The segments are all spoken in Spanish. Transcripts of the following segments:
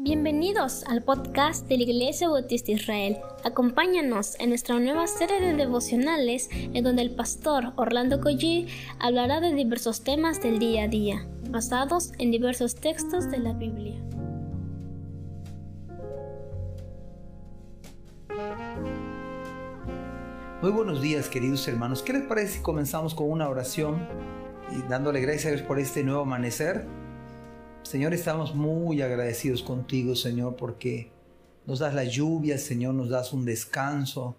Bienvenidos al podcast de la Iglesia Bautista Israel. Acompáñanos en nuestra nueva serie de devocionales en donde el pastor Orlando Collie hablará de diversos temas del día a día, basados en diversos textos de la Biblia. Muy buenos días queridos hermanos. ¿Qué les parece si comenzamos con una oración y dándole gracias por este nuevo amanecer? Señor, estamos muy agradecidos contigo, Señor, porque nos das la lluvia, Señor, nos das un descanso,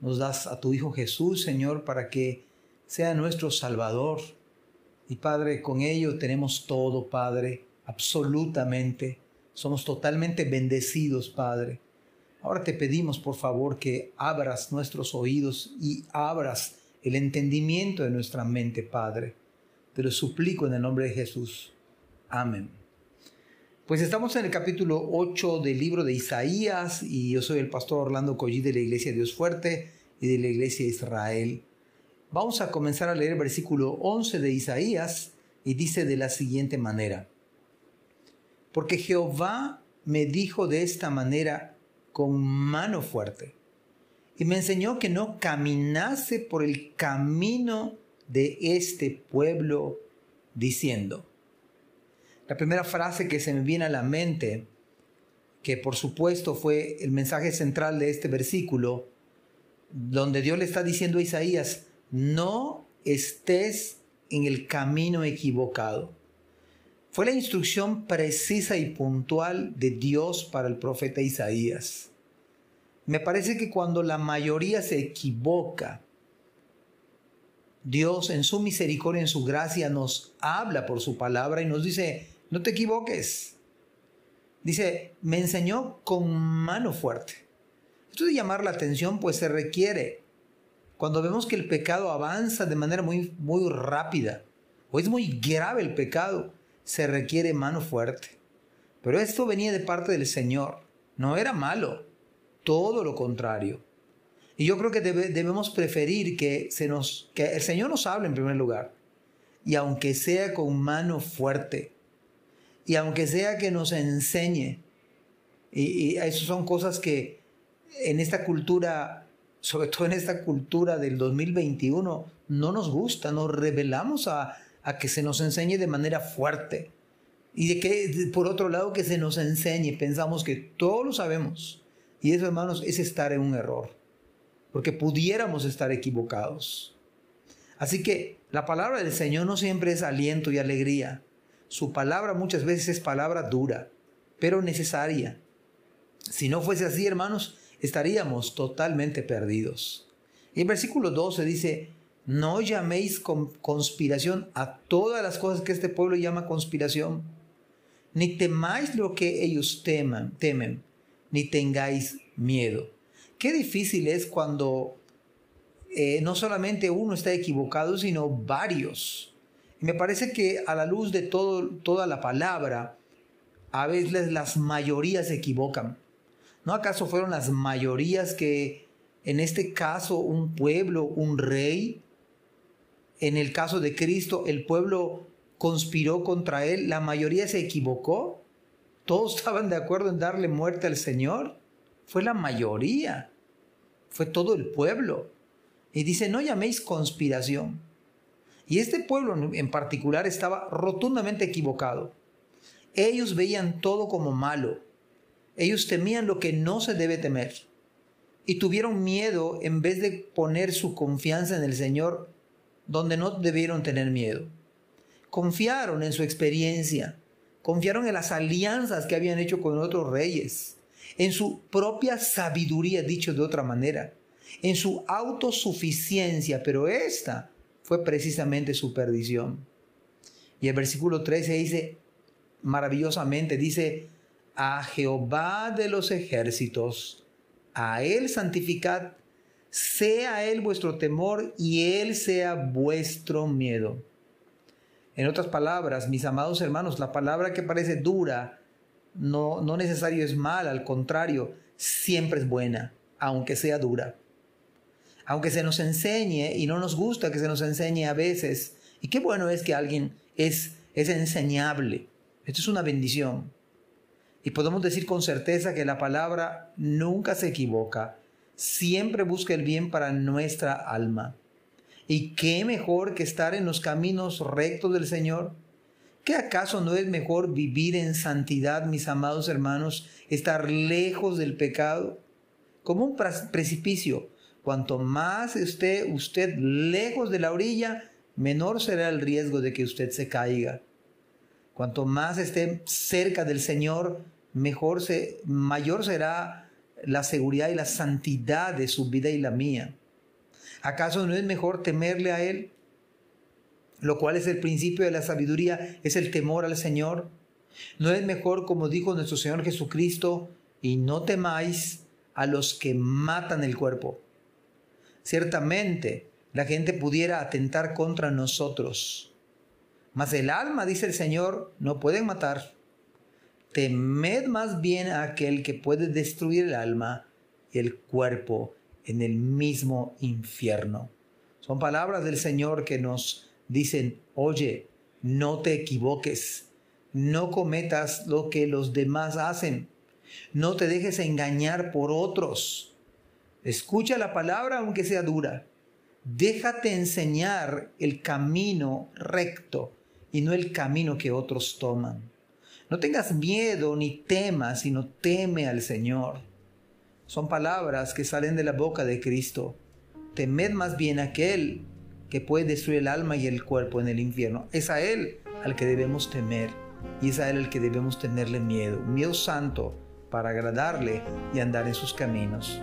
nos das a tu Hijo Jesús, Señor, para que sea nuestro Salvador. Y Padre, con ello tenemos todo, Padre, absolutamente. Somos totalmente bendecidos, Padre. Ahora te pedimos, por favor, que abras nuestros oídos y abras el entendimiento de nuestra mente, Padre. Te lo suplico en el nombre de Jesús. Amén. Pues estamos en el capítulo 8 del libro de Isaías y yo soy el pastor Orlando Collí de la Iglesia Dios Fuerte y de la Iglesia Israel. Vamos a comenzar a leer el versículo 11 de Isaías y dice de la siguiente manera. Porque Jehová me dijo de esta manera con mano fuerte y me enseñó que no caminase por el camino de este pueblo diciendo, la primera frase que se me viene a la mente, que por supuesto fue el mensaje central de este versículo, donde Dios le está diciendo a Isaías, no estés en el camino equivocado. Fue la instrucción precisa y puntual de Dios para el profeta Isaías. Me parece que cuando la mayoría se equivoca, Dios en su misericordia, en su gracia, nos habla por su palabra y nos dice, no te equivoques. Dice, me enseñó con mano fuerte. Esto de llamar la atención pues se requiere cuando vemos que el pecado avanza de manera muy, muy rápida o es muy grave el pecado, se requiere mano fuerte. Pero esto venía de parte del Señor, no era malo, todo lo contrario. Y yo creo que debemos preferir que, se nos, que el Señor nos hable en primer lugar. Y aunque sea con mano fuerte, y aunque sea que nos enseñe, y, eso son cosas que en esta cultura, sobre todo en esta cultura del 2021, no nos gusta, nos revelamos a, a que se nos enseñe de manera fuerte. Y de que, por otro lado, que se nos enseñe, pensamos que todo lo sabemos. Y eso, hermanos, es estar en un error, porque pudiéramos estar equivocados. Así que la palabra del Señor no siempre es aliento y alegría. Su palabra muchas veces es palabra dura, pero necesaria. Si no fuese así, hermanos, estaríamos totalmente perdidos. Y en versículo 12 dice, no llaméis conspiración a todas las cosas que este pueblo llama conspiración, ni temáis lo que ellos temen, ni tengáis miedo. Qué difícil es cuando eh, no solamente uno está equivocado, sino varios me parece que a la luz de todo, toda la palabra, a veces las mayorías se equivocan. ¿No acaso fueron las mayorías que, en este caso, un pueblo, un rey, en el caso de Cristo, el pueblo conspiró contra él, la mayoría se equivocó? ¿Todos estaban de acuerdo en darle muerte al Señor? Fue la mayoría, fue todo el pueblo. Y dice, no llaméis conspiración. Y este pueblo en particular estaba rotundamente equivocado. Ellos veían todo como malo. Ellos temían lo que no se debe temer. Y tuvieron miedo en vez de poner su confianza en el Señor donde no debieron tener miedo. Confiaron en su experiencia. Confiaron en las alianzas que habían hecho con otros reyes. En su propia sabiduría, dicho de otra manera. En su autosuficiencia. Pero esta fue precisamente su perdición. Y el versículo 13 dice, maravillosamente, dice, a Jehová de los ejércitos, a Él santificad, sea Él vuestro temor y Él sea vuestro miedo. En otras palabras, mis amados hermanos, la palabra que parece dura no, no necesario es mala, al contrario, siempre es buena, aunque sea dura aunque se nos enseñe y no nos gusta que se nos enseñe a veces. Y qué bueno es que alguien es, es enseñable. Esto es una bendición. Y podemos decir con certeza que la palabra nunca se equivoca, siempre busca el bien para nuestra alma. ¿Y qué mejor que estar en los caminos rectos del Señor? ¿Qué acaso no es mejor vivir en santidad, mis amados hermanos, estar lejos del pecado? Como un precipicio, cuanto más esté usted lejos de la orilla, menor será el riesgo de que usted se caiga. Cuanto más esté cerca del Señor, mejor se, mayor será la seguridad y la santidad de su vida y la mía. ¿Acaso no es mejor temerle a Él? lo cual es el principio de la sabiduría, es el temor al Señor. ¿No es mejor, como dijo nuestro Señor Jesucristo, y no temáis a los que matan el cuerpo? Ciertamente, la gente pudiera atentar contra nosotros, mas el alma, dice el Señor, no pueden matar. Temed más bien a aquel que puede destruir el alma y el cuerpo en el mismo infierno. Son palabras del Señor que nos dicen, oye, no te equivoques, no cometas lo que los demás hacen, no te dejes engañar por otros. Escucha la palabra aunque sea dura. Déjate enseñar el camino recto y no el camino que otros toman. No tengas miedo ni temas, sino teme al Señor. Son palabras que salen de la boca de Cristo. Temed más bien aquel que puede destruir el alma y el cuerpo en el infierno. Es a Él al que debemos temer y es a Él al que debemos tenerle miedo, miedo santo para agradarle y andar en sus caminos.